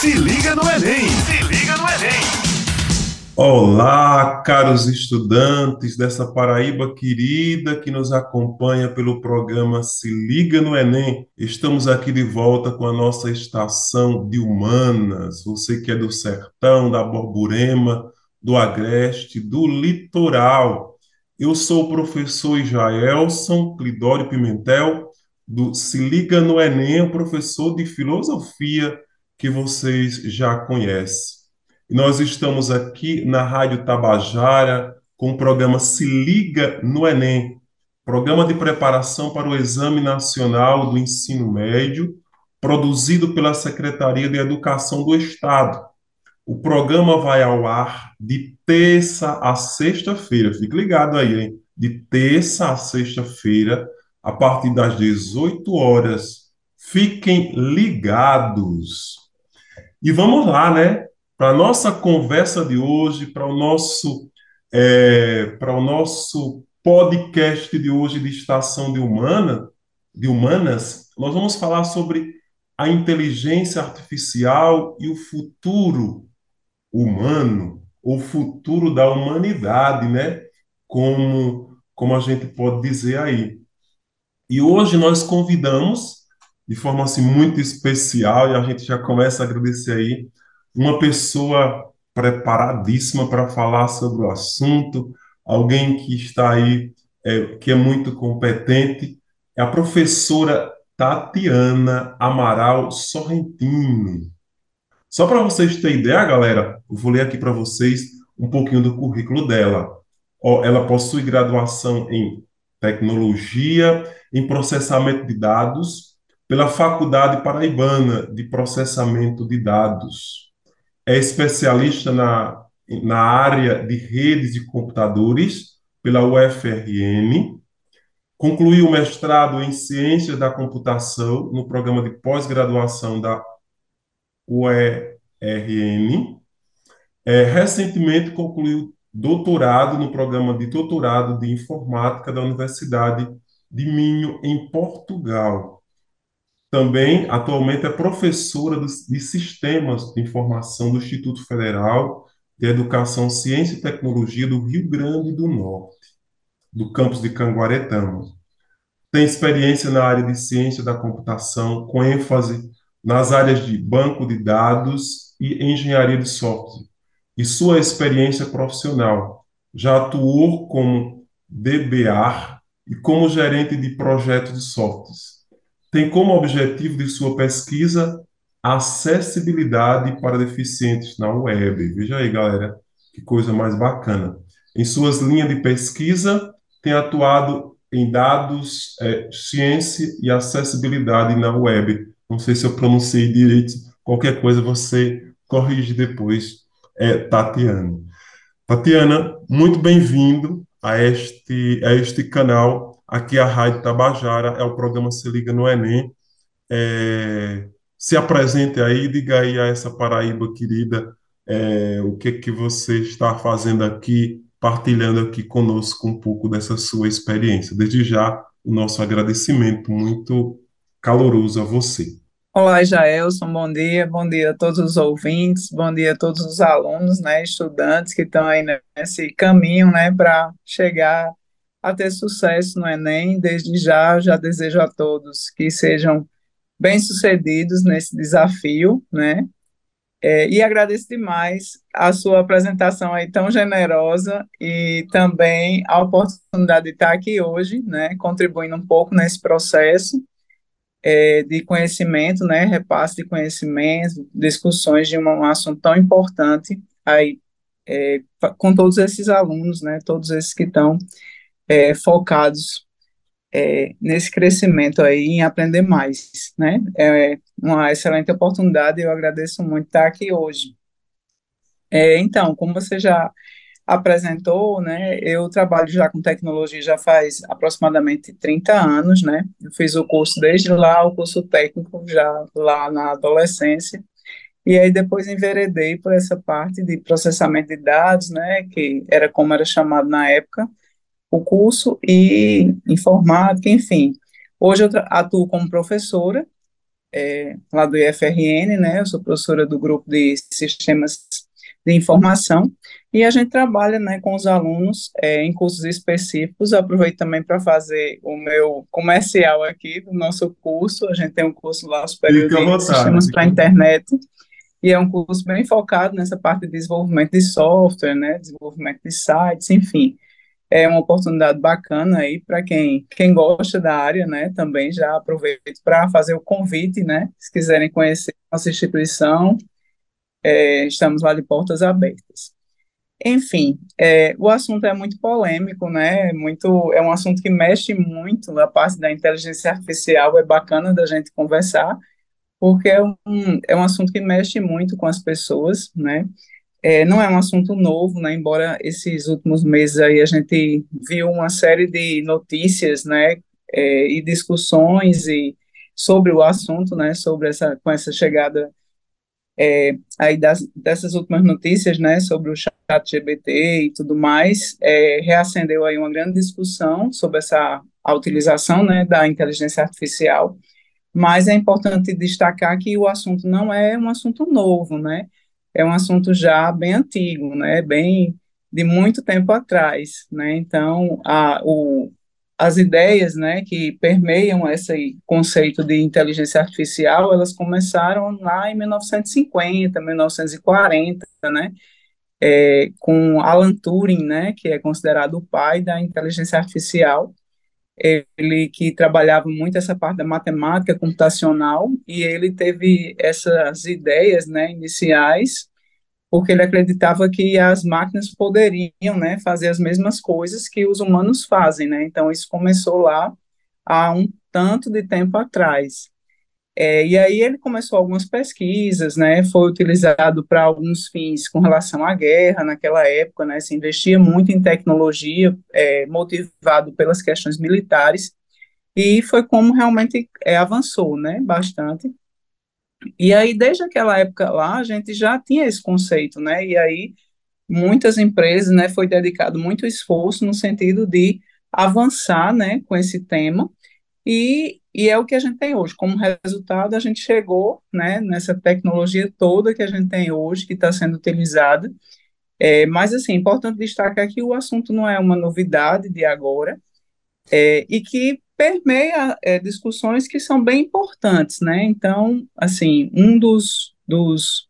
Se liga no Enem! Se liga no Enem! Olá, caros estudantes dessa Paraíba querida que nos acompanha pelo programa Se Liga no Enem. Estamos aqui de volta com a nossa estação de humanas. Você que é do sertão, da Borborema, do Agreste, do litoral. Eu sou o professor Jaelson Clidório Pimentel, do Se Liga no Enem, professor de filosofia que vocês já conhecem. Nós estamos aqui na Rádio Tabajara com o programa Se Liga no Enem, programa de preparação para o Exame Nacional do Ensino Médio, produzido pela Secretaria de Educação do Estado. O programa vai ao ar de terça a sexta-feira. Fique ligado aí, hein? De terça a sexta-feira, a partir das 18 horas. Fiquem ligados. E vamos lá, né? para a nossa conversa de hoje, para o nosso é, para o nosso podcast de hoje de Estação de Humana, de Humanas, nós vamos falar sobre a inteligência artificial e o futuro humano, o futuro da humanidade, né? Como, como a gente pode dizer aí. E hoje nós convidamos, de forma assim, muito especial, e a gente já começa a agradecer aí, uma pessoa preparadíssima para falar sobre o assunto, alguém que está aí, é, que é muito competente, é a professora Tatiana Amaral Sorrentino. Só para vocês terem ideia, galera, eu vou ler aqui para vocês um pouquinho do currículo dela. ela possui graduação em tecnologia, em processamento de dados, pela Faculdade Paraibana de Processamento de Dados é especialista na, na área de redes de computadores pela UFRN, concluiu o mestrado em Ciências da Computação no programa de pós-graduação da UERN. É, recentemente concluiu doutorado no programa de doutorado de Informática da Universidade de Minho, em Portugal. Também, atualmente, é professora de Sistemas de Informação do Instituto Federal de Educação, Ciência e Tecnologia do Rio Grande do Norte, do campus de Canguaretama. Tem experiência na área de ciência da computação, com ênfase nas áreas de banco de dados e engenharia de software. E sua experiência profissional já atuou como DBA e como gerente de projetos de softwares tem como objetivo de sua pesquisa acessibilidade para deficientes na web. Veja aí, galera, que coisa mais bacana. Em suas linhas de pesquisa, tem atuado em dados, é, ciência e acessibilidade na web. Não sei se eu pronunciei direito, qualquer coisa você corrige depois, é, Tatiana. Tatiana, muito bem-vindo a este, a este canal Aqui a Rádio Tabajara é o programa Se Liga no Enem. É, se apresente aí, diga aí a essa Paraíba querida é, o que que você está fazendo aqui, partilhando aqui conosco um pouco dessa sua experiência. Desde já, o nosso agradecimento muito caloroso a você. Olá, Jaelson, bom dia, bom dia a todos os ouvintes, bom dia a todos os alunos, né, estudantes que estão aí nesse caminho, né, para chegar a ter sucesso no Enem. Desde já, já desejo a todos que sejam bem-sucedidos nesse desafio, né? É, e agradeço demais a sua apresentação aí tão generosa e também a oportunidade de estar aqui hoje, né, contribuindo um pouco nesse processo é, de conhecimento, né, repasse de conhecimento, discussões de um, um assunto tão importante aí é, com todos esses alunos, né, todos esses que estão é, focados é, nesse crescimento aí, em aprender mais, né? É uma excelente oportunidade e eu agradeço muito estar aqui hoje. É, então, como você já apresentou, né, eu trabalho já com tecnologia já faz aproximadamente 30 anos, né, eu fiz o curso desde lá, o curso técnico já lá na adolescência, e aí depois enveredei por essa parte de processamento de dados, né, que era como era chamado na época, o curso e informática, enfim. Hoje eu atuo como professora é, lá do IFRN, né? Eu sou professora do grupo de sistemas de informação e a gente trabalha, né, com os alunos é, em cursos específicos. Eu aproveito também para fazer o meu comercial aqui do nosso curso. A gente tem um curso lá superior de vontade. sistemas para a internet e é um curso bem focado nessa parte de desenvolvimento de software, né, desenvolvimento de sites, enfim é uma oportunidade bacana aí para quem, quem gosta da área, né? Também já aproveito para fazer o convite, né? Se quiserem conhecer nossa instituição, é, estamos lá de portas abertas. Enfim, é, o assunto é muito polêmico, né? Muito, é um assunto que mexe muito na parte da inteligência artificial, é bacana da gente conversar, porque é um, é um assunto que mexe muito com as pessoas, né? É, não é um assunto novo, né, embora esses últimos meses aí a gente viu uma série de notícias, né, é, e discussões e sobre o assunto, né, sobre essa, com essa chegada é, aí das, dessas últimas notícias, né, sobre o chat GBT e tudo mais, é, reacendeu aí uma grande discussão sobre essa a utilização, né, da inteligência artificial, mas é importante destacar que o assunto não é um assunto novo, né, é um assunto já bem antigo, né, bem de muito tempo atrás, né, então a, o, as ideias, né, que permeiam esse conceito de inteligência artificial, elas começaram lá em 1950, 1940, né, é, com Alan Turing, né, que é considerado o pai da inteligência artificial, ele que trabalhava muito essa parte da matemática computacional e ele teve essas ideias, né, iniciais, porque ele acreditava que as máquinas poderiam, né, fazer as mesmas coisas que os humanos fazem, né, então isso começou lá há um tanto de tempo atrás. É, e aí ele começou algumas pesquisas, né, foi utilizado para alguns fins com relação à guerra naquela época, né, se investia muito em tecnologia, é, motivado pelas questões militares, e foi como realmente é, avançou, né, bastante. E aí, desde aquela época lá, a gente já tinha esse conceito, né, e aí muitas empresas, né, foi dedicado muito esforço no sentido de avançar, né, com esse tema, e, e é o que a gente tem hoje. Como resultado, a gente chegou né, nessa tecnologia toda que a gente tem hoje, que está sendo utilizada. É, mas, assim, é importante destacar que o assunto não é uma novidade de agora, é, e que permeia é, discussões que são bem importantes, né? Então, assim, um dos, dos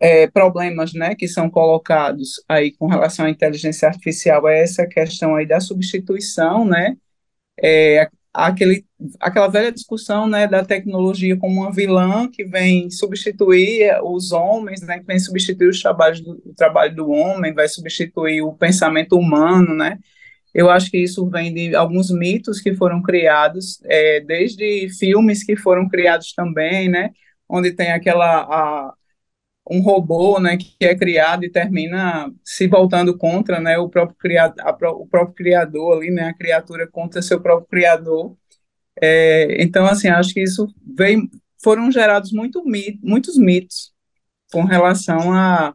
é, problemas, né, que são colocados aí com relação à inteligência artificial é essa questão aí da substituição, né, é, aquele, aquela velha discussão né, da tecnologia como uma vilã que vem substituir os homens, né, que vem substituir os trabalhos do, o trabalho do homem, vai substituir o pensamento humano, né? Eu acho que isso vem de alguns mitos que foram criados, é, desde filmes que foram criados também, né? Onde tem aquela a, um robô, né, que é criado e termina se voltando contra, né, o próprio criado, a, o próprio criador ali, né, a criatura contra seu próprio criador. É, então, assim, acho que isso veio, foram gerados muito mit, muitos mitos com relação a,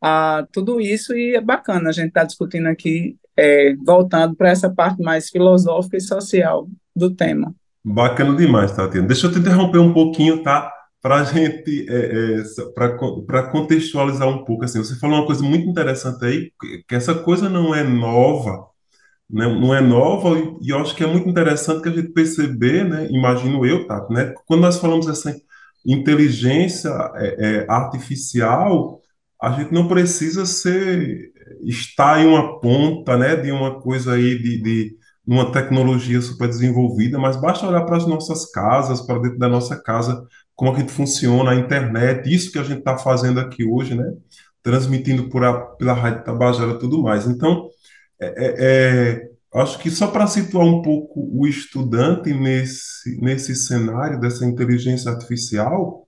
a tudo isso e é bacana a gente estar tá discutindo aqui, é, voltando para essa parte mais filosófica e social do tema. Bacana demais, Tatiana. Deixa eu te interromper um pouquinho, tá? Para a gente, é, é, para contextualizar um pouco, assim, você falou uma coisa muito interessante aí, que essa coisa não é nova, né, não é nova, e eu acho que é muito interessante que a gente perceber, né, imagino eu, tá, né, quando nós falamos dessa inteligência é, é, artificial, a gente não precisa ser, estar em uma ponta, né, de uma coisa aí, de, de uma tecnologia super desenvolvida, mas basta olhar para as nossas casas, para dentro da nossa casa, como a gente funciona, a internet, isso que a gente está fazendo aqui hoje, né? Transmitindo por a, pela Rádio Tabajara e tudo mais. Então, é, é, é acho que só para situar um pouco o estudante nesse, nesse cenário dessa inteligência artificial,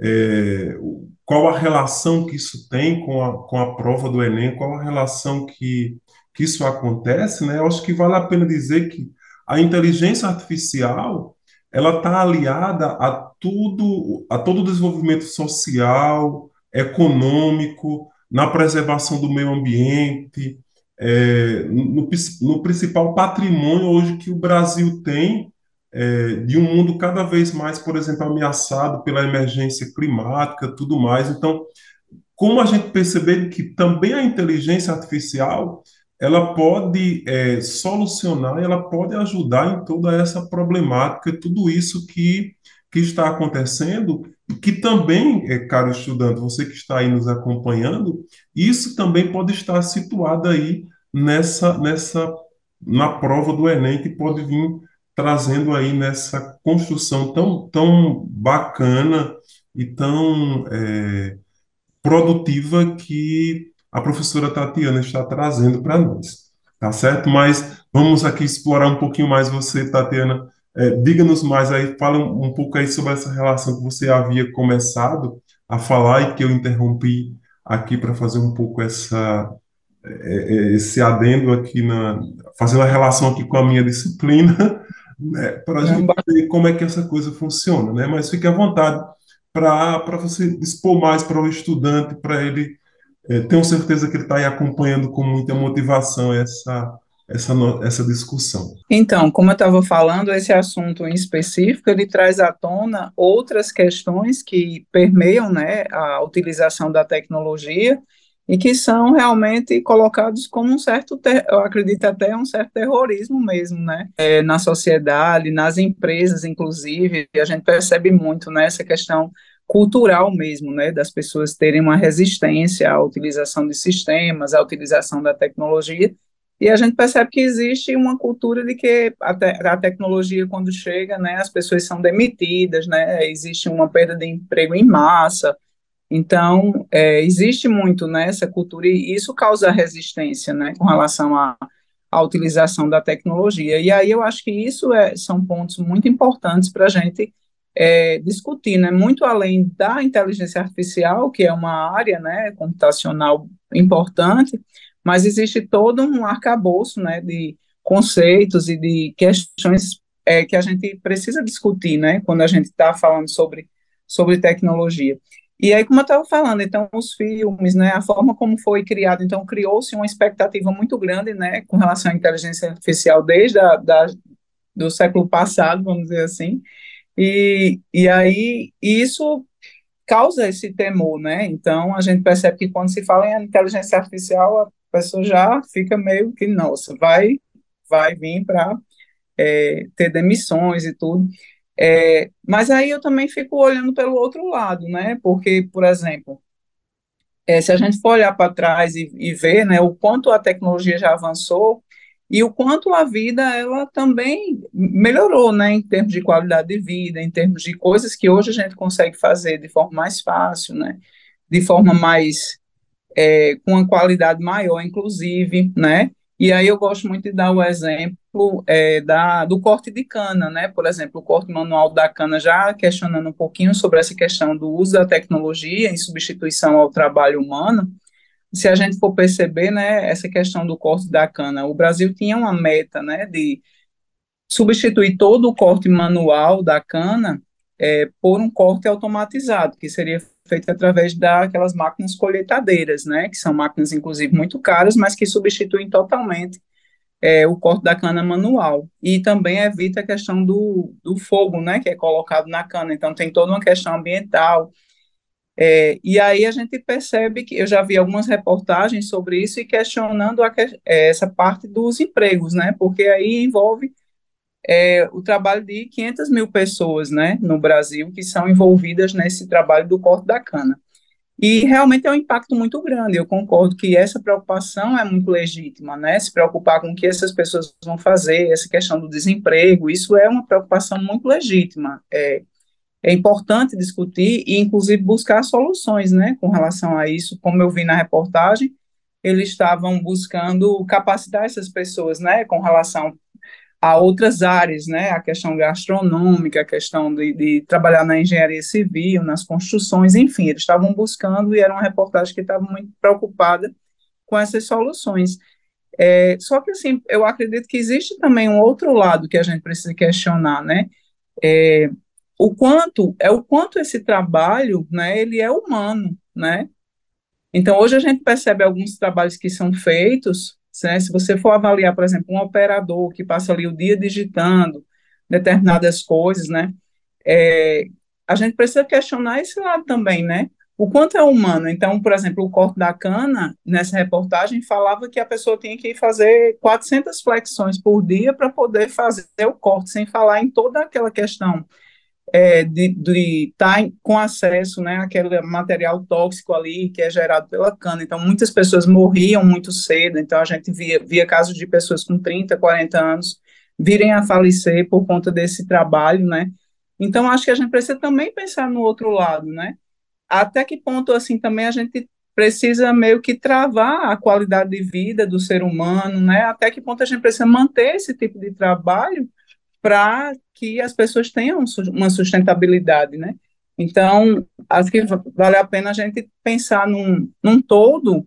é, qual a relação que isso tem com a, com a prova do Enem, qual a relação que, que isso acontece, né? Acho que vale a pena dizer que a inteligência artificial ela está aliada a tudo, a todo o desenvolvimento social, econômico, na preservação do meio ambiente, é, no, no, principal patrimônio hoje que o Brasil tem é, de um mundo cada vez mais, por exemplo, ameaçado pela emergência climática, tudo mais. Então, como a gente perceber que também a inteligência artificial ela pode é, solucionar, ela pode ajudar em toda essa problemática, tudo isso que, que está acontecendo, que também, é, caro estudante, você que está aí nos acompanhando, isso também pode estar situado aí nessa, nessa na prova do Enem, que pode vir trazendo aí nessa construção tão, tão bacana e tão é, produtiva que a professora Tatiana está trazendo para nós, tá certo? Mas vamos aqui explorar um pouquinho mais você, Tatiana. É, Diga-nos mais aí, fala um, um pouco aí sobre essa relação que você havia começado a falar e que eu interrompi aqui para fazer um pouco essa é, é, esse adendo aqui na fazendo a relação aqui com a minha disciplina, né, para a gente ver como é que essa coisa funciona, né? Mas fique à vontade para você expor mais para o estudante, para ele tenho certeza que ele está aí acompanhando com muita motivação essa, essa, essa discussão. Então, como eu estava falando, esse assunto em específico, ele traz à tona outras questões que permeiam né, a utilização da tecnologia e que são realmente colocados como um certo, eu acredito até um certo terrorismo mesmo, né, é, na sociedade, nas empresas, inclusive, a gente percebe muito, né, essa questão cultural mesmo, né, das pessoas terem uma resistência à utilização de sistemas, à utilização da tecnologia, e a gente percebe que existe uma cultura de que a, te a tecnologia, quando chega, né, as pessoas são demitidas, né, existe uma perda de emprego em massa, então, é, existe muito né, essa cultura, e isso causa resistência, né, com relação à, à utilização da tecnologia, e aí eu acho que isso é, são pontos muito importantes para a gente é, discutir, né, muito além da inteligência artificial, que é uma área, né, computacional importante, mas existe todo um arcabouço, né, de conceitos e de questões é, que a gente precisa discutir, né, quando a gente está falando sobre, sobre tecnologia. E aí, como eu estava falando, então, os filmes, né, a forma como foi criado, então, criou-se uma expectativa muito grande, né, com relação à inteligência artificial desde a, da, do século passado, vamos dizer assim, e, e aí isso causa esse temor, né? Então a gente percebe que quando se fala em inteligência artificial, a pessoa já fica meio que, nossa, vai, vai vir para é, ter demissões e tudo. É, mas aí eu também fico olhando pelo outro lado, né? Porque, por exemplo, é, se a gente for olhar para trás e, e ver né, o quanto a tecnologia já avançou, e o quanto a vida ela também melhorou, né, em termos de qualidade de vida, em termos de coisas que hoje a gente consegue fazer de forma mais fácil, né, de forma mais é, com uma qualidade maior, inclusive, né, e aí eu gosto muito de dar o exemplo é, da, do corte de cana, né, por exemplo, o corte manual da cana já questionando um pouquinho sobre essa questão do uso da tecnologia em substituição ao trabalho humano, se a gente for perceber, né, essa questão do corte da cana, o Brasil tinha uma meta, né, de substituir todo o corte manual da cana é, por um corte automatizado, que seria feito através daquelas máquinas colheitadeiras, né, que são máquinas, inclusive, muito caras, mas que substituem totalmente é, o corte da cana manual. E também evita a questão do, do fogo, né, que é colocado na cana. Então, tem toda uma questão ambiental, é, e aí a gente percebe que eu já vi algumas reportagens sobre isso e questionando a, é, essa parte dos empregos, né? Porque aí envolve é, o trabalho de 500 mil pessoas, né, no Brasil, que são envolvidas nesse trabalho do corte da cana. E realmente é um impacto muito grande. Eu concordo que essa preocupação é muito legítima, né? Se preocupar com o que essas pessoas vão fazer, essa questão do desemprego, isso é uma preocupação muito legítima. É, é importante discutir e, inclusive, buscar soluções, né, com relação a isso. Como eu vi na reportagem, eles estavam buscando capacitar essas pessoas, né, com relação a outras áreas, né, a questão gastronômica, a questão de, de trabalhar na engenharia civil, nas construções, enfim, eles estavam buscando e era uma reportagem que estava muito preocupada com essas soluções. É, só que, assim, eu acredito que existe também um outro lado que a gente precisa questionar, né, é, o quanto é o quanto esse trabalho, né, ele é humano, né? Então hoje a gente percebe alguns trabalhos que são feitos, né, se você for avaliar, por exemplo, um operador que passa ali o dia digitando, determinadas coisas, né? É, a gente precisa questionar esse lado também, né? O quanto é humano. Então, por exemplo, o corte da cana, nessa reportagem, falava que a pessoa tinha que fazer 400 flexões por dia para poder fazer o corte, sem falar em toda aquela questão é, de estar tá com acesso né, àquele material tóxico ali que é gerado pela cana. Então, muitas pessoas morriam muito cedo, então a gente via, via casos de pessoas com 30, 40 anos virem a falecer por conta desse trabalho, né? Então, acho que a gente precisa também pensar no outro lado, né? Até que ponto, assim, também a gente precisa meio que travar a qualidade de vida do ser humano, né? Até que ponto a gente precisa manter esse tipo de trabalho para que as pessoas tenham uma sustentabilidade, né? Então, acho que vale a pena a gente pensar num, num todo,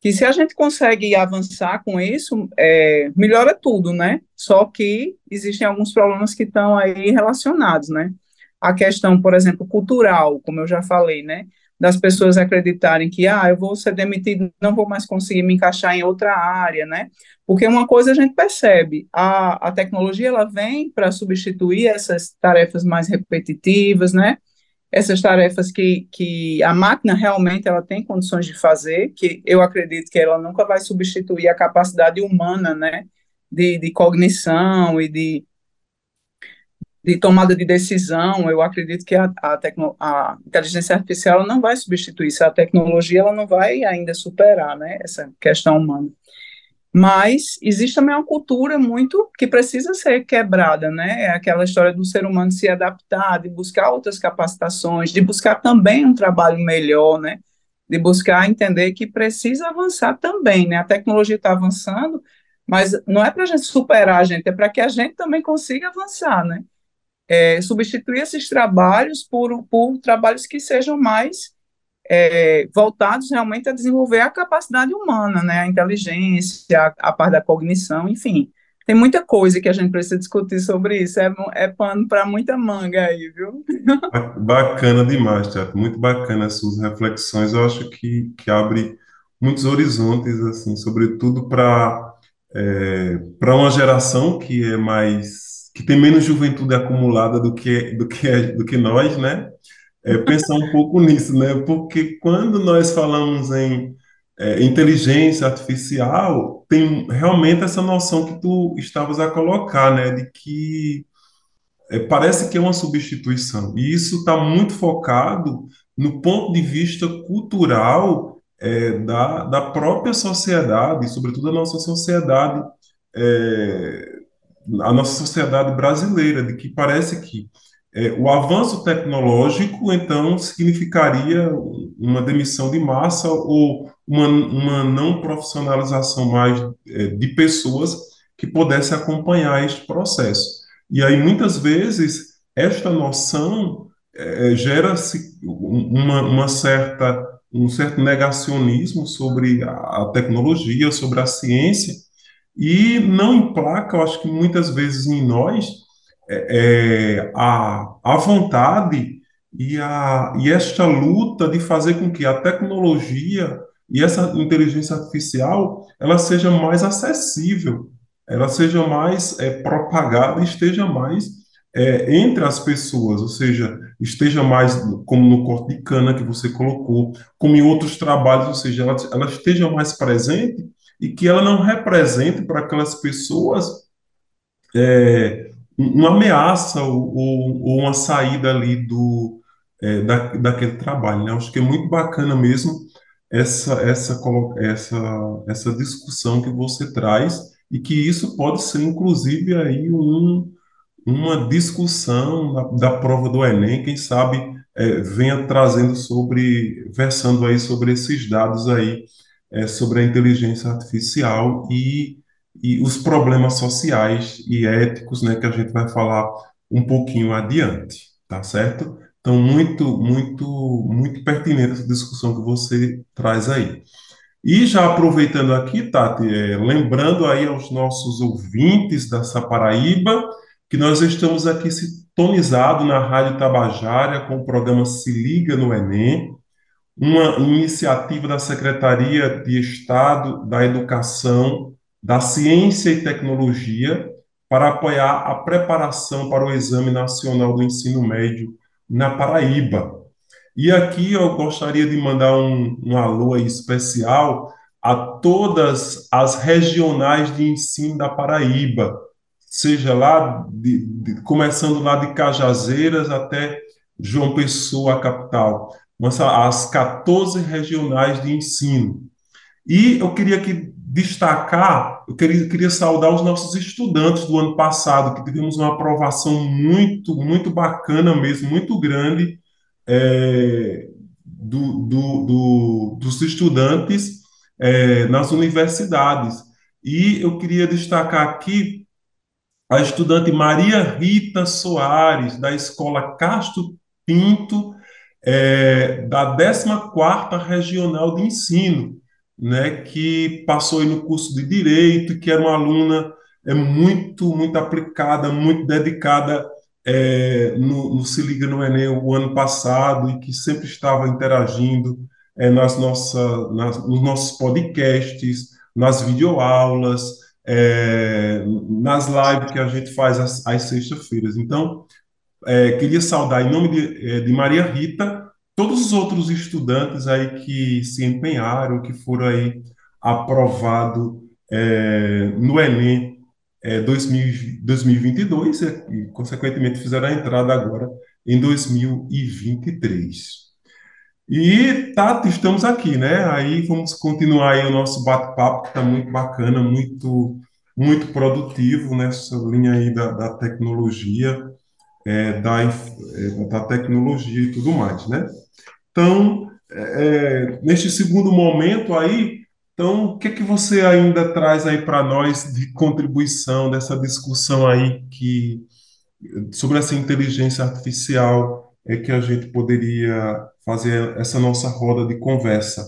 que se a gente consegue avançar com isso, é, melhora tudo, né? Só que existem alguns problemas que estão aí relacionados, né? A questão, por exemplo, cultural, como eu já falei, né? Das pessoas acreditarem que, ah, eu vou ser demitido, não vou mais conseguir me encaixar em outra área, né? Porque uma coisa a gente percebe, a, a tecnologia ela vem para substituir essas tarefas mais repetitivas, né? Essas tarefas que, que a máquina realmente ela tem condições de fazer, que eu acredito que ela nunca vai substituir a capacidade humana, né? De, de cognição e de, de tomada de decisão, eu acredito que a, a, tecno, a inteligência artificial não vai substituir isso, a tecnologia ela não vai ainda superar, né, essa questão humana. Mas existe também uma cultura muito que precisa ser quebrada, né? É aquela história do ser humano se adaptar, de buscar outras capacitações, de buscar também um trabalho melhor, né? De buscar entender que precisa avançar também, né? A tecnologia está avançando, mas não é para a gente superar a gente, é para que a gente também consiga avançar, né? É, substituir esses trabalhos por, por trabalhos que sejam mais é, voltados realmente a desenvolver a capacidade humana, né, a inteligência, a, a parte da cognição, enfim. Tem muita coisa que a gente precisa discutir sobre isso. É, é pano para muita manga aí, viu? Bacana demais, Tiago. Muito bacana as suas reflexões. Eu acho que, que abre muitos horizontes, assim, sobretudo para é, para uma geração que é mais que tem menos juventude acumulada do que do que do que nós, né? é, pensar um pouco nisso, né? Porque quando nós falamos em é, inteligência artificial, tem realmente essa noção que tu estavas a colocar, né? De que é, parece que é uma substituição. E isso está muito focado no ponto de vista cultural é, da, da própria sociedade, sobretudo a nossa sociedade, é, a nossa sociedade brasileira, de que parece que é, o avanço tecnológico, então, significaria uma demissão de massa ou uma, uma não profissionalização mais é, de pessoas que pudesse acompanhar este processo. E aí, muitas vezes, esta noção é, gera-se uma, uma certa, um certo negacionismo sobre a tecnologia, sobre a ciência, e não emplaca, eu acho que muitas vezes em nós, é, é, a, a vontade e, a, e esta luta de fazer com que a tecnologia e essa inteligência artificial ela seja mais acessível, ela seja mais é, propagada e esteja mais é, entre as pessoas, ou seja, esteja mais como no corte de cana que você colocou, como em outros trabalhos, ou seja, ela, ela esteja mais presente e que ela não represente para aquelas pessoas é, uma ameaça ou, ou, uma saída ali do, é, da, daquele trabalho. Né? Acho que é muito bacana mesmo essa, essa, essa, essa discussão que você traz e que isso pode ser, inclusive, aí um, uma discussão da, da prova do Enem, quem sabe é, venha trazendo sobre, versando aí sobre esses dados aí, é, sobre a inteligência artificial e e os problemas sociais e éticos, né, que a gente vai falar um pouquinho adiante, tá certo? Então, muito, muito, muito pertinente essa discussão que você traz aí. E já aproveitando aqui, Tati, é, lembrando aí aos nossos ouvintes da Paraíba, que nós estamos aqui sintonizados na Rádio Tabajara com o programa Se Liga no Enem, uma iniciativa da Secretaria de Estado da Educação da ciência e tecnologia, para apoiar a preparação para o Exame Nacional do Ensino Médio na Paraíba. E aqui eu gostaria de mandar um, um alô especial a todas as regionais de ensino da Paraíba, seja lá, de, de, começando lá de Cajazeiras até João Pessoa, a capital, as 14 regionais de ensino. E eu queria aqui destacar, eu queria, queria saudar os nossos estudantes do ano passado, que tivemos uma aprovação muito, muito bacana mesmo, muito grande, é, do, do, do, dos estudantes é, nas universidades. E eu queria destacar aqui a estudante Maria Rita Soares, da Escola Castro Pinto, é, da 14ª Regional de Ensino, né, que passou aí no curso de Direito, que era uma aluna é, muito, muito aplicada, muito dedicada é, no, no, Se Liga no Enem o ano passado e que sempre estava interagindo é, nas nossa, nas, nos nossos podcasts, nas videoaulas, é, nas lives que a gente faz às sextas-feiras. Então, é, queria saudar, em nome de, é, de Maria Rita, todos os outros estudantes aí que se empenharam, que foram aí aprovados é, no Enem é, 2000, 2022 e, consequentemente, fizeram a entrada agora em 2023. E, Tato, estamos aqui, né? Aí vamos continuar aí o nosso bate-papo, que está muito bacana, muito, muito produtivo nessa linha aí da, da tecnologia, é, da, é, da tecnologia e tudo mais, né? Então, é, é neste segundo momento aí, então, o que é que você ainda traz aí para nós de contribuição dessa discussão aí que sobre essa inteligência artificial é que a gente poderia fazer essa nossa roda de conversa,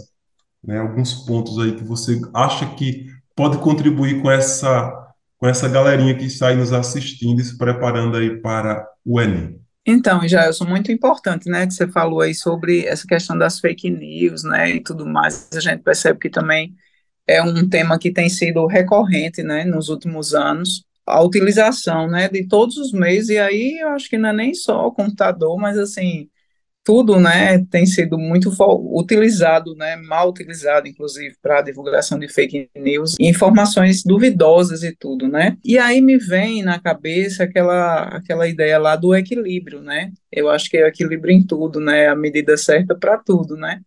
né? Alguns pontos aí que você acha que pode contribuir com essa com essa galerinha que está aí nos assistindo e se preparando aí para Enem. Então, Jailson, muito importante, né, que você falou aí sobre essa questão das fake news, né, e tudo mais. A gente percebe que também é um tema que tem sido recorrente, né, nos últimos anos, a utilização, né, de todos os meios, e aí eu acho que não é nem só o computador, mas assim, tudo, né, tem sido muito utilizado, né, mal utilizado, inclusive, para divulgação de fake news, informações duvidosas e tudo, né, e aí me vem na cabeça aquela, aquela ideia lá do equilíbrio, né, eu acho que é equilíbrio em tudo, né, a medida certa para tudo, né,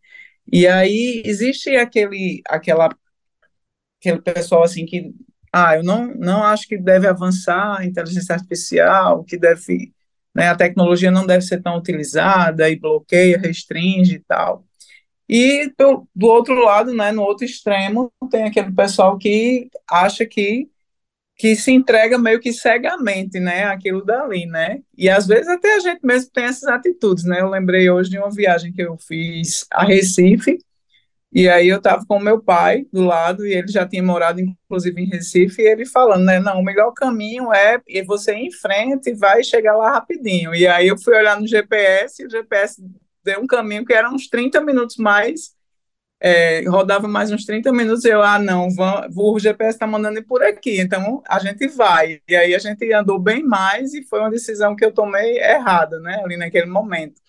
e aí existe aquele, aquela, aquele pessoal, assim, que, ah, eu não, não acho que deve avançar a inteligência artificial, que deve né, a tecnologia não deve ser tão utilizada e bloqueia, restringe e tal. E do, do outro lado, né, no outro extremo, tem aquele pessoal que acha que que se entrega meio que cegamente, né, aquilo dali, né, e às vezes até a gente mesmo tem essas atitudes, né, eu lembrei hoje de uma viagem que eu fiz a Recife, e aí eu estava com meu pai do lado e ele já tinha morado inclusive em Recife e ele falando, né, não, o melhor caminho é você ir em frente e vai chegar lá rapidinho. E aí eu fui olhar no GPS e o GPS deu um caminho que era uns 30 minutos mais, é, rodava mais uns 30 minutos e eu, ah, não, o GPS está mandando ir por aqui, então a gente vai. E aí a gente andou bem mais e foi uma decisão que eu tomei errada, né, ali naquele momento.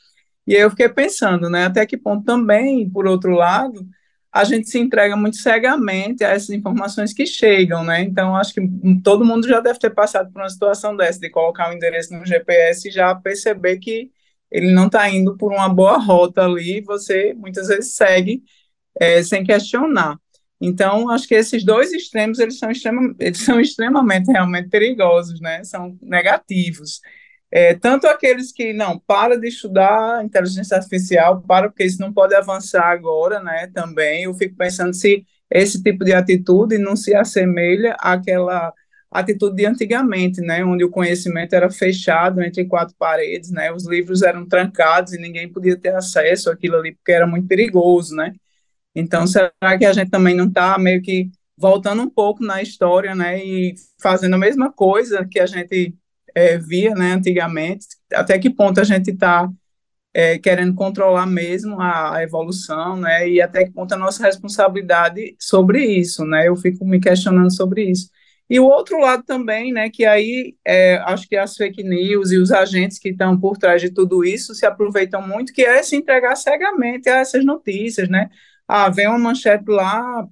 E aí eu fiquei pensando, né, até que ponto também, por outro lado, a gente se entrega muito cegamente a essas informações que chegam, né? Então, acho que todo mundo já deve ter passado por uma situação dessa, de colocar o um endereço no GPS e já perceber que ele não está indo por uma boa rota ali, você muitas vezes segue é, sem questionar. Então, acho que esses dois extremos, eles são, extrema, eles são extremamente, realmente perigosos, né? São negativos. É, tanto aqueles que não para de estudar inteligência artificial, para porque isso não pode avançar agora, né? Também eu fico pensando se esse tipo de atitude não se assemelha àquela atitude de antigamente, né? Onde o conhecimento era fechado entre quatro paredes, né? Os livros eram trancados e ninguém podia ter acesso àquilo ali porque era muito perigoso, né? Então, será que a gente também não está meio que voltando um pouco na história, né? E fazendo a mesma coisa que a gente é, via né, antigamente, até que ponto a gente está é, querendo controlar mesmo a, a, evolução, né, e até que ponto a nossa responsabilidade sobre isso, né, eu fico me questionando sobre isso. E o outro lado também, né, que aí é, acho que as fake news e os agentes que estão por trás de tudo isso se aproveitam muito, que é se entregar cegamente a essas notícias, né? Ah, vem uma manchete lá,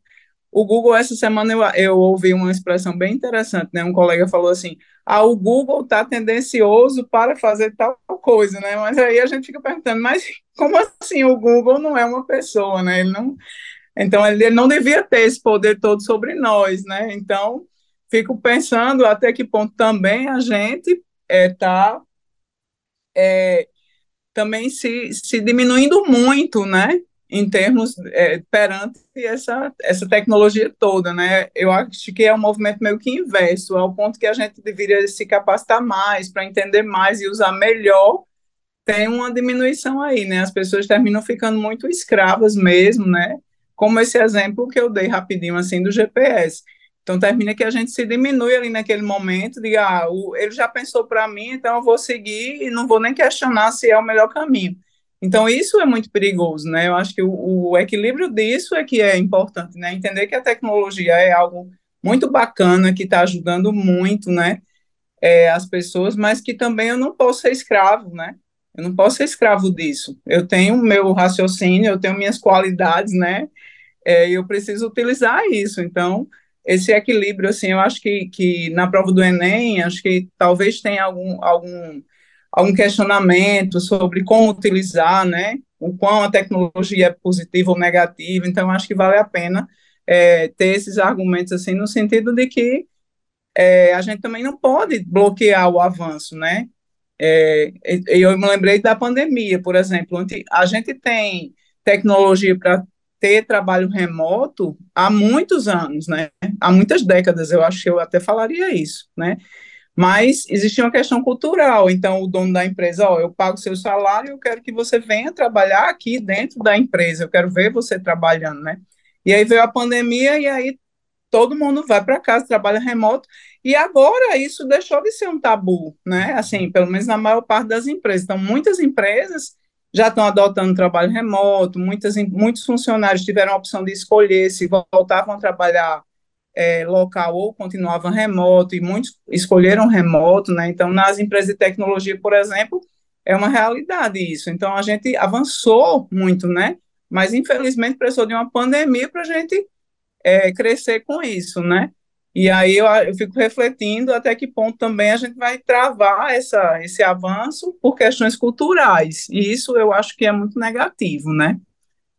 o Google, essa semana, eu, eu ouvi uma expressão bem interessante, né? Um colega falou assim, ah, o Google está tendencioso para fazer tal coisa, né? Mas aí a gente fica perguntando, mas como assim o Google não é uma pessoa, né? Ele não... Então, ele não devia ter esse poder todo sobre nós, né? Então, fico pensando até que ponto também a gente está é, é, também se, se diminuindo muito, né? Em termos é, perante essa, essa tecnologia toda, né? Eu acho que é um movimento meio que inverso, ao ponto que a gente deveria se capacitar mais para entender mais e usar melhor. Tem uma diminuição aí, né? As pessoas terminam ficando muito escravas mesmo, né? Como esse exemplo que eu dei rapidinho assim do GPS então termina que a gente se diminui ali naquele momento, diga, ah, ele já pensou para mim, então eu vou seguir e não vou nem questionar se é o melhor caminho. Então isso é muito perigoso, né? Eu acho que o, o equilíbrio disso é que é importante, né? Entender que a tecnologia é algo muito bacana, que está ajudando muito, né? É, as pessoas, mas que também eu não posso ser escravo, né? Eu não posso ser escravo disso. Eu tenho meu raciocínio, eu tenho minhas qualidades, né? É, eu preciso utilizar isso. Então, esse equilíbrio, assim, eu acho que, que na prova do Enem, acho que talvez tenha algum, algum, algum questionamento sobre como utilizar, né, o quão a tecnologia é positiva ou negativa, então acho que vale a pena é, ter esses argumentos, assim, no sentido de que é, a gente também não pode bloquear o avanço, né, é, eu me lembrei da pandemia, por exemplo, a gente tem tecnologia para ter trabalho remoto há muitos anos, né? Há muitas décadas, eu acho que eu até falaria isso, né? Mas existia uma questão cultural, então o dono da empresa, ó, eu pago seu salário, eu quero que você venha trabalhar aqui dentro da empresa, eu quero ver você trabalhando, né? E aí veio a pandemia e aí todo mundo vai para casa, trabalha remoto, e agora isso deixou de ser um tabu, né? Assim, pelo menos na maior parte das empresas. Então, muitas empresas já estão adotando trabalho remoto, muitas, muitos funcionários tiveram a opção de escolher se voltavam a trabalhar é, local ou continuavam remoto, e muitos escolheram remoto, né? Então, nas empresas de tecnologia, por exemplo, é uma realidade isso. Então, a gente avançou muito, né? Mas, infelizmente, precisou de uma pandemia para a gente é, crescer com isso, né? E aí eu, eu fico refletindo até que ponto também a gente vai travar essa, esse avanço por questões culturais. E isso eu acho que é muito negativo, né?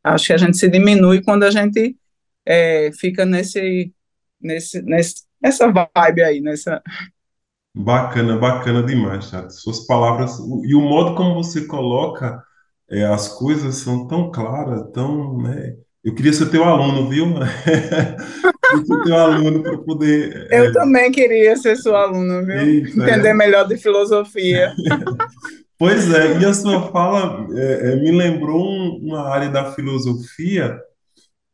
Acho que a gente se diminui quando a gente é, fica nesse, nesse, nesse, nessa vibe aí, nessa... Bacana, bacana demais, Tati. Suas palavras e o modo como você coloca é, as coisas são tão claras, tão, né? Eu queria ser teu aluno, viu? ser teu aluno para poder. Eu é... também queria ser seu aluno, viu? Eita, Entender é. melhor de filosofia. pois é, e a sua fala é, é, me lembrou um, uma área da filosofia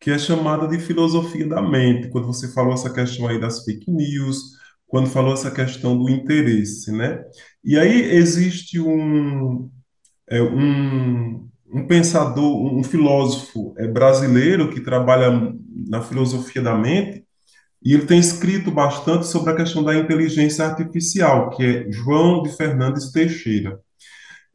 que é chamada de filosofia da mente, quando você falou essa questão aí das fake news, quando falou essa questão do interesse, né? E aí existe um, é, um, um pensador, um filósofo é, brasileiro que trabalha na filosofia da mente, e ele tem escrito bastante sobre a questão da inteligência artificial, que é João de Fernandes Teixeira.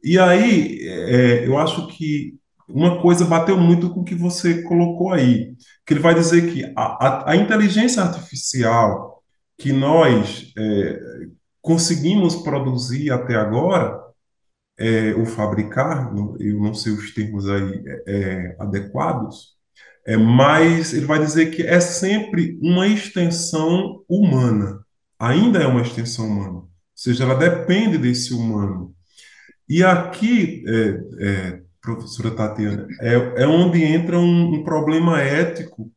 E aí, é, eu acho que uma coisa bateu muito com o que você colocou aí, que ele vai dizer que a, a, a inteligência artificial que nós é, conseguimos produzir até agora, é, ou fabricar, eu não sei os termos aí é, é, adequados, é, mas ele vai dizer que é sempre uma extensão humana, ainda é uma extensão humana, ou seja, ela depende desse humano. E aqui, é, é, professora Tatiana, é, é onde entra um, um problema ético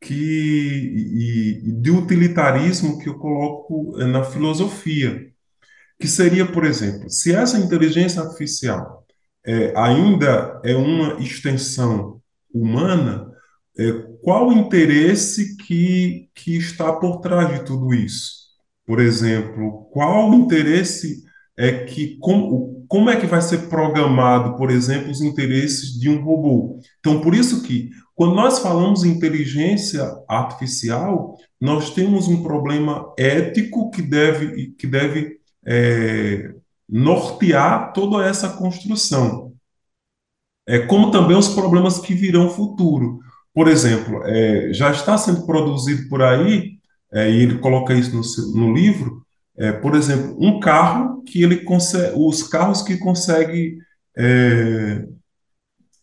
que, e, e de utilitarismo que eu coloco é, na filosofia que seria, por exemplo, se essa inteligência artificial é, ainda é uma extensão humana, é, qual o interesse que, que está por trás de tudo isso? Por exemplo, qual o interesse é que como, como é que vai ser programado, por exemplo, os interesses de um robô. Então, por isso que, quando nós falamos em inteligência artificial, nós temos um problema ético que deve, que deve é, nortear toda essa construção. É, como também os problemas que virão futuro. Por exemplo, é, já está sendo produzido por aí, é, e ele coloca isso no, no livro, é, por exemplo, um carro que ele consegue, os carros que conseguem é,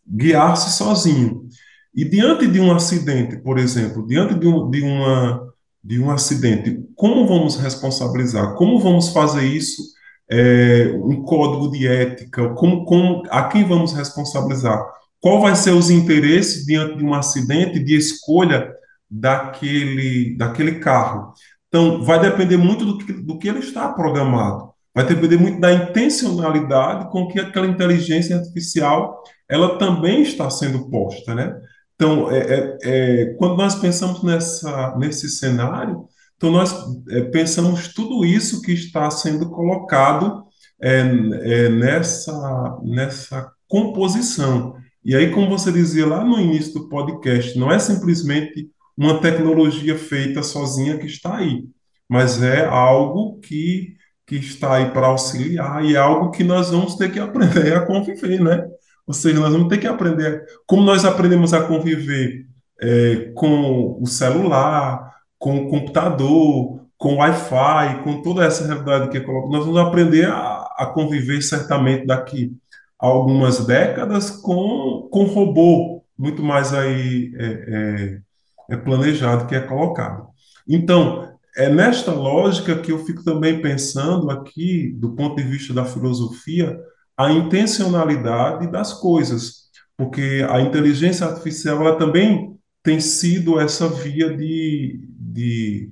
guiar-se sozinho. E diante de um acidente, por exemplo, diante de, um, de, uma, de um acidente, como vamos responsabilizar? Como vamos fazer isso? É, um código de ética? Como, como, a quem vamos responsabilizar? Qual vai ser os interesses diante de um acidente de escolha daquele, daquele carro? Então, vai depender muito do que, do que ele está programado. Vai depender muito da intencionalidade com que aquela inteligência artificial ela também está sendo posta, né? Então, é, é, é, quando nós pensamos nessa, nesse cenário, então nós é, pensamos tudo isso que está sendo colocado é, é, nessa, nessa composição. E aí, como você dizia lá no início do podcast, não é simplesmente uma tecnologia feita sozinha que está aí, mas é algo que, que está aí para auxiliar e é algo que nós vamos ter que aprender a conviver, né? Ou seja, nós vamos ter que aprender, como nós aprendemos a conviver é, com o celular, com o computador, com o Wi-Fi, com toda essa realidade que é nós vamos aprender a, a conviver certamente daqui a algumas décadas com, com robô muito mais aí é, é, é planejado, que é colocado. Então, é nesta lógica que eu fico também pensando aqui, do ponto de vista da filosofia, a intencionalidade das coisas, porque a inteligência artificial ela também tem sido essa via de, de,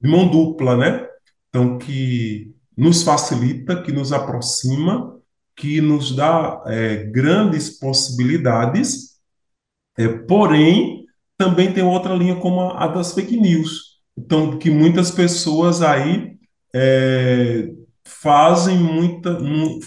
de mão dupla, né? Então, que nos facilita, que nos aproxima, que nos dá é, grandes possibilidades, é, porém, também tem outra linha como a, a das fake news. Então, que muitas pessoas aí é, fazem muita,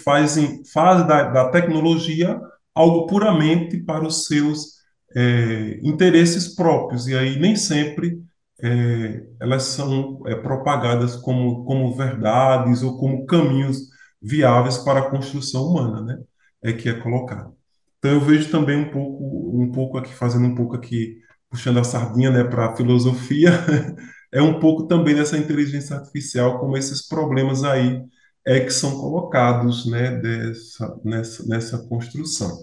fazem, fazem da, da, tecnologia algo puramente para os seus é, interesses próprios, e aí nem sempre é, elas são é, propagadas como, como verdades ou como caminhos viáveis para a construção humana, né? É que é colocado. Então eu vejo também um pouco, um pouco aqui, fazendo um pouco aqui puxando a sardinha né, para a filosofia, é um pouco também dessa inteligência artificial, como esses problemas aí é que são colocados né, dessa, nessa, nessa construção.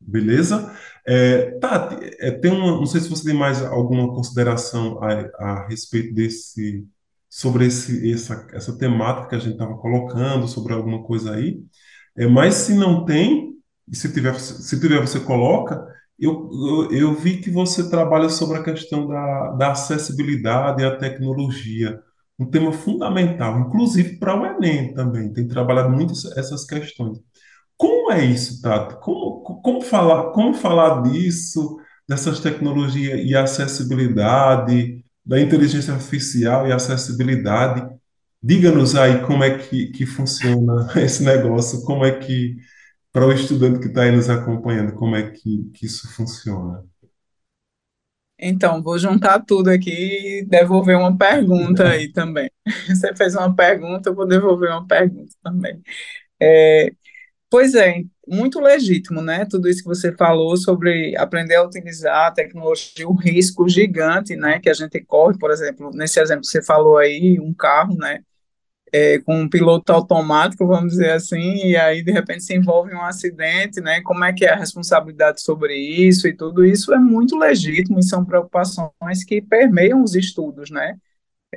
Beleza? É, Tati, é, tem uma, não sei se você tem mais alguma consideração a, a respeito desse, sobre esse, essa, essa temática que a gente estava colocando, sobre alguma coisa aí, é, mas se não tem, se tiver, se tiver você coloca, eu, eu, eu, vi que você trabalha sobre a questão da, da acessibilidade à tecnologia, um tema fundamental, inclusive para o Enem também, tem trabalhado muito essas questões. Como é isso, Tato? Como, como, falar, como falar disso, dessas tecnologias e acessibilidade, da inteligência artificial e acessibilidade? Diga-nos aí como é que, que funciona esse negócio, como é que para o estudante que está aí nos acompanhando, como é que, que isso funciona? Então, vou juntar tudo aqui e devolver uma pergunta aí também. Você fez uma pergunta, eu vou devolver uma pergunta também. É, pois é, muito legítimo, né? Tudo isso que você falou sobre aprender a utilizar a tecnologia, um risco gigante, né? Que a gente corre, por exemplo, nesse exemplo que você falou aí, um carro, né? É, com um piloto automático, vamos dizer assim, e aí de repente se envolve um acidente, né? Como é que é a responsabilidade sobre isso e tudo isso é muito legítimo e são preocupações que permeiam os estudos, né?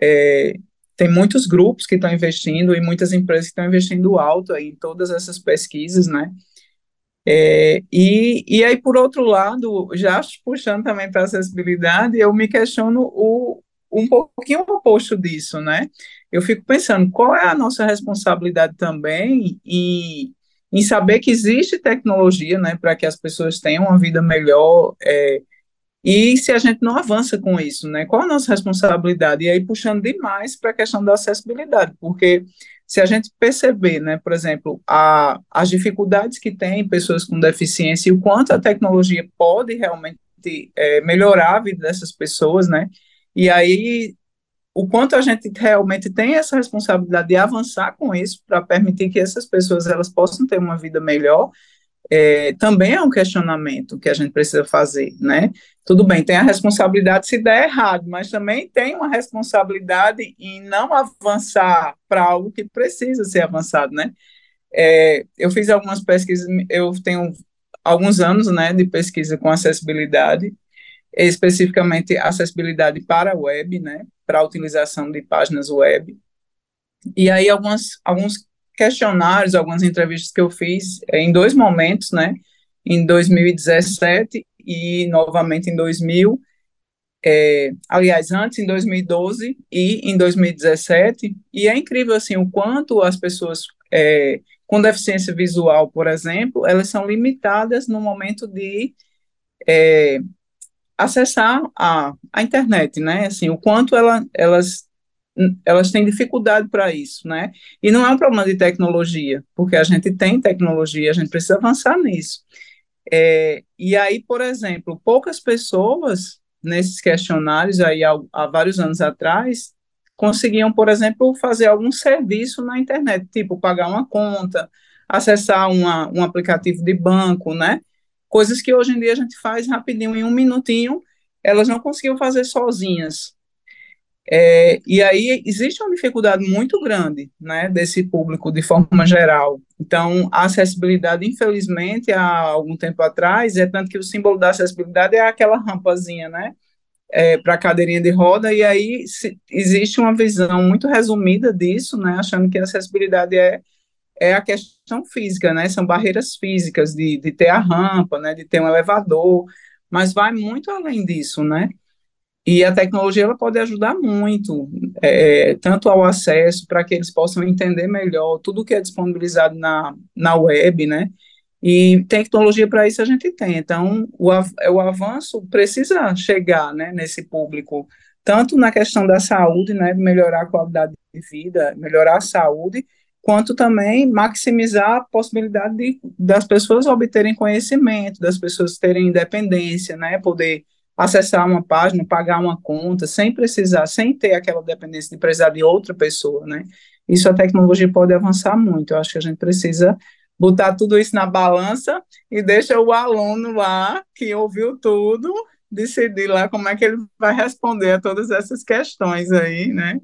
É, tem muitos grupos que estão investindo e muitas empresas que estão investindo alto em todas essas pesquisas, né? É, e, e aí, por outro lado, já puxando também para a acessibilidade, eu me questiono o, um pouquinho oposto disso, né? Eu fico pensando, qual é a nossa responsabilidade também em, em saber que existe tecnologia, né, para que as pessoas tenham uma vida melhor, é, e se a gente não avança com isso, né? Qual a nossa responsabilidade? E aí puxando demais para a questão da acessibilidade, porque se a gente perceber, né, por exemplo, a, as dificuldades que tem pessoas com deficiência e o quanto a tecnologia pode realmente é, melhorar a vida dessas pessoas, né, e aí o quanto a gente realmente tem essa responsabilidade de avançar com isso para permitir que essas pessoas elas possam ter uma vida melhor, é, também é um questionamento que a gente precisa fazer, né? Tudo bem, tem a responsabilidade se der errado, mas também tem uma responsabilidade em não avançar para algo que precisa ser avançado, né? É, eu fiz algumas pesquisas, eu tenho alguns anos, né, de pesquisa com acessibilidade, especificamente acessibilidade para web, né, para a utilização de páginas web. E aí algumas, alguns questionários, algumas entrevistas que eu fiz em dois momentos, né, em 2017 e novamente em 2000, é, aliás, antes em 2012 e em 2017, e é incrível, assim, o quanto as pessoas é, com deficiência visual, por exemplo, elas são limitadas no momento de é, acessar a, a internet, né, assim, o quanto ela, elas elas têm dificuldade para isso, né? E não é um problema de tecnologia, porque a gente tem tecnologia, a gente precisa avançar nisso. É, e aí, por exemplo, poucas pessoas nesses questionários aí há, há, vários anos atrás conseguiam, por exemplo, fazer algum serviço na internet, tipo pagar uma conta, acessar uma, um aplicativo de banco, né? Coisas que hoje em dia a gente faz rapidinho, em um minutinho, elas não conseguiam fazer sozinhas. É, e aí existe uma dificuldade muito grande, né, desse público de forma geral. Então, a acessibilidade, infelizmente, há algum tempo atrás, é tanto que o símbolo da acessibilidade é aquela rampazinha, né, é, para cadeirinha de roda, e aí se, existe uma visão muito resumida disso, né, achando que a acessibilidade é, é a questão física, né, são barreiras físicas de, de ter a rampa, né, de ter um elevador, mas vai muito além disso, né, e a tecnologia ela pode ajudar muito, é, tanto ao acesso, para que eles possam entender melhor tudo que é disponibilizado na, na web, né? E tecnologia para isso a gente tem. Então, o, o avanço precisa chegar né, nesse público, tanto na questão da saúde, né, melhorar a qualidade de vida, melhorar a saúde, quanto também maximizar a possibilidade de, das pessoas obterem conhecimento, das pessoas terem independência, né, poder acessar uma página, pagar uma conta, sem precisar, sem ter aquela dependência de precisar de outra pessoa, né? Isso a tecnologia pode avançar muito. Eu acho que a gente precisa botar tudo isso na balança e deixa o aluno lá, que ouviu tudo, decidir lá como é que ele vai responder a todas essas questões aí, né?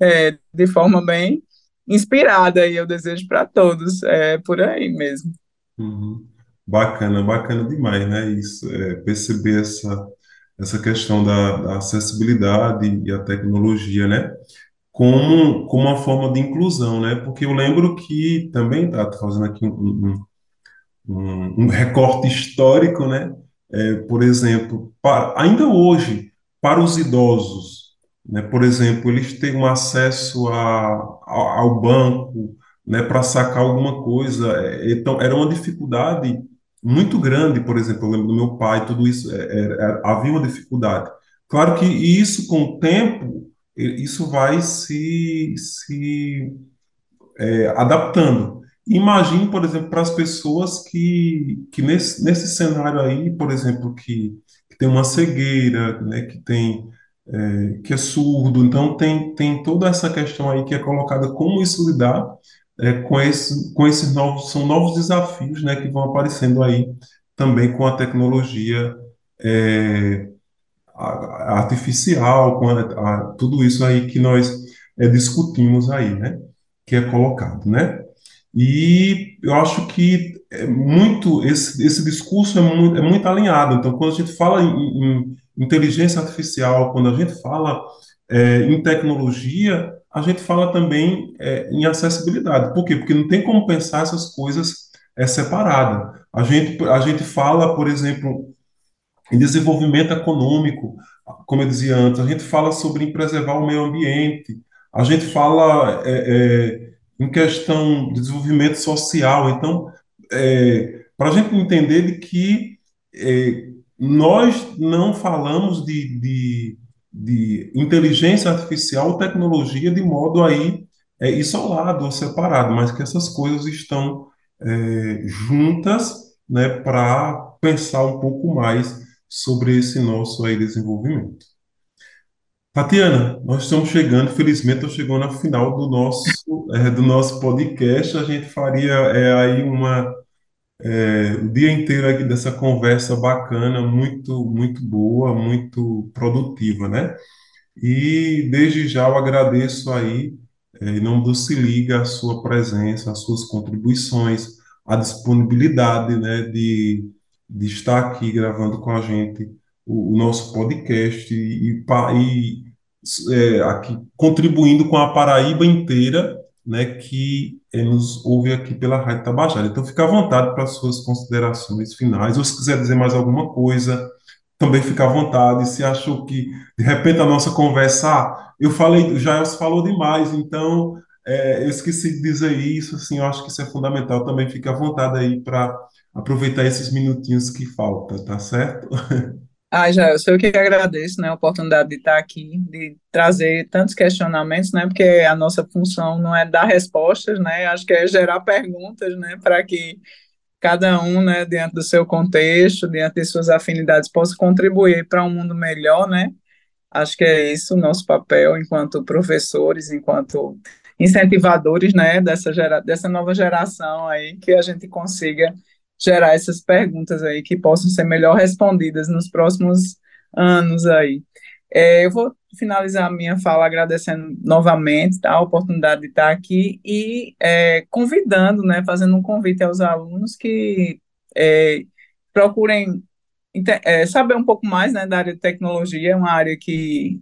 É, de forma bem inspirada, e eu desejo para todos, é por aí mesmo. Uhum. Bacana, bacana demais, né? Isso, é, perceber essa, essa questão da, da acessibilidade e a tecnologia, né? Como, como uma forma de inclusão, né? Porque eu lembro que também, tá fazendo aqui um, um, um, recorte histórico, né? É, por exemplo, para, ainda hoje, para os idosos, né? Por exemplo, eles têm um acesso a, a, ao banco, né? Para sacar alguma coisa, é, então era uma dificuldade muito grande, por exemplo, eu lembro do meu pai, tudo isso, é, é, é, havia uma dificuldade. Claro que isso, com o tempo, isso vai se, se é, adaptando. Imagine, por exemplo, para as pessoas que, que nesse, nesse cenário aí, por exemplo, que, que tem uma cegueira, né, que tem é, que é surdo, então tem, tem toda essa questão aí que é colocada como isso lidar é, com, esse, com esses novos, são novos desafios né, que vão aparecendo aí também com a tecnologia é, artificial, com a, a, tudo isso aí que nós é, discutimos aí, né, que é colocado, né? E eu acho que é muito esse, esse discurso é muito, é muito alinhado. Então, quando a gente fala em, em inteligência artificial, quando a gente fala é, em tecnologia, a gente fala também é, em acessibilidade. Por quê? Porque não tem como pensar essas coisas é, separadas. A gente, a gente fala, por exemplo, em desenvolvimento econômico, como eu dizia antes, a gente fala sobre preservar o meio ambiente, a gente fala é, é, em questão de desenvolvimento social. Então, é, para a gente entender de que é, nós não falamos de, de de inteligência artificial, tecnologia, de modo aí é, isolado ou separado, mas que essas coisas estão é, juntas, né, para pensar um pouco mais sobre esse nosso aí desenvolvimento. Tatiana, nós estamos chegando, felizmente, chegando na final do nosso, é, do nosso podcast. A gente faria é, aí uma, é, o dia inteiro aqui dessa conversa bacana, muito, muito boa, muito produtiva, né? E desde já eu agradeço aí, é, em nome do Se Liga, a sua presença, as suas contribuições, a disponibilidade, né, de, de estar aqui gravando com a gente o, o nosso podcast e, e é, aqui contribuindo com a Paraíba inteira, né, que é, nos ouve aqui pela Rádio Tabajara. Então, fica à vontade para as suas considerações finais, ou se quiser dizer mais alguma coisa, também fica à vontade. Se achou que, de repente, a nossa conversa, ah, eu falei, o Jair falou demais, então é, eu esqueci de dizer isso, assim, eu acho que isso é fundamental. Também fica à vontade aí para aproveitar esses minutinhos que faltam, tá certo? Ah, já, eu sei o que agradeço, né, a oportunidade de estar aqui, de trazer tantos questionamentos, né, porque a nossa função não é dar respostas, né, acho que é gerar perguntas, né, para que cada um, né, dentro do seu contexto, dentro de suas afinidades, possa contribuir para um mundo melhor, né, acho que é isso o nosso papel enquanto professores, enquanto incentivadores, né, dessa, gera, dessa nova geração aí, que a gente consiga gerar essas perguntas aí que possam ser melhor respondidas nos próximos anos aí. É, eu vou finalizar a minha fala agradecendo novamente tá, a oportunidade de estar aqui e é, convidando, né, fazendo um convite aos alunos que é, procurem é, saber um pouco mais né, da área de tecnologia, é uma área que,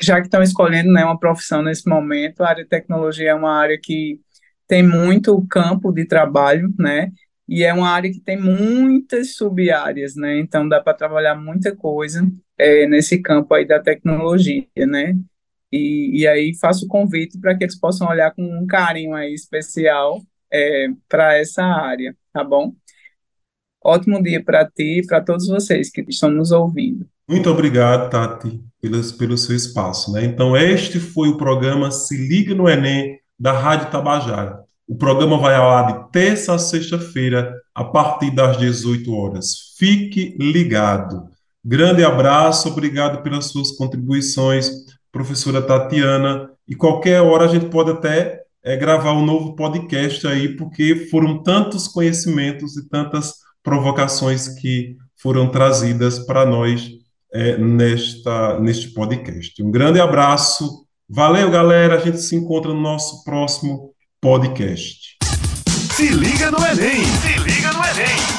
já que estão escolhendo né, uma profissão nesse momento, a área de tecnologia é uma área que tem muito campo de trabalho, né, e é uma área que tem muitas sub-áreas, né? Então dá para trabalhar muita coisa é, nesse campo aí da tecnologia, né? E, e aí faço o convite para que eles possam olhar com um carinho aí especial é, para essa área, tá bom? Ótimo dia para ti e para todos vocês que estão nos ouvindo. Muito obrigado, Tati, pelo, pelo seu espaço. Né? Então, este foi o programa Se Liga no Enem, da Rádio Tabajara. O programa vai ao ar de terça a sexta-feira, a partir das 18 horas. Fique ligado. Grande abraço, obrigado pelas suas contribuições, professora Tatiana. E qualquer hora a gente pode até é, gravar um novo podcast aí, porque foram tantos conhecimentos e tantas provocações que foram trazidas para nós é, nesta, neste podcast. Um grande abraço. Valeu, galera. A gente se encontra no nosso próximo podcast. Se liga no Enem! Se liga no Enem!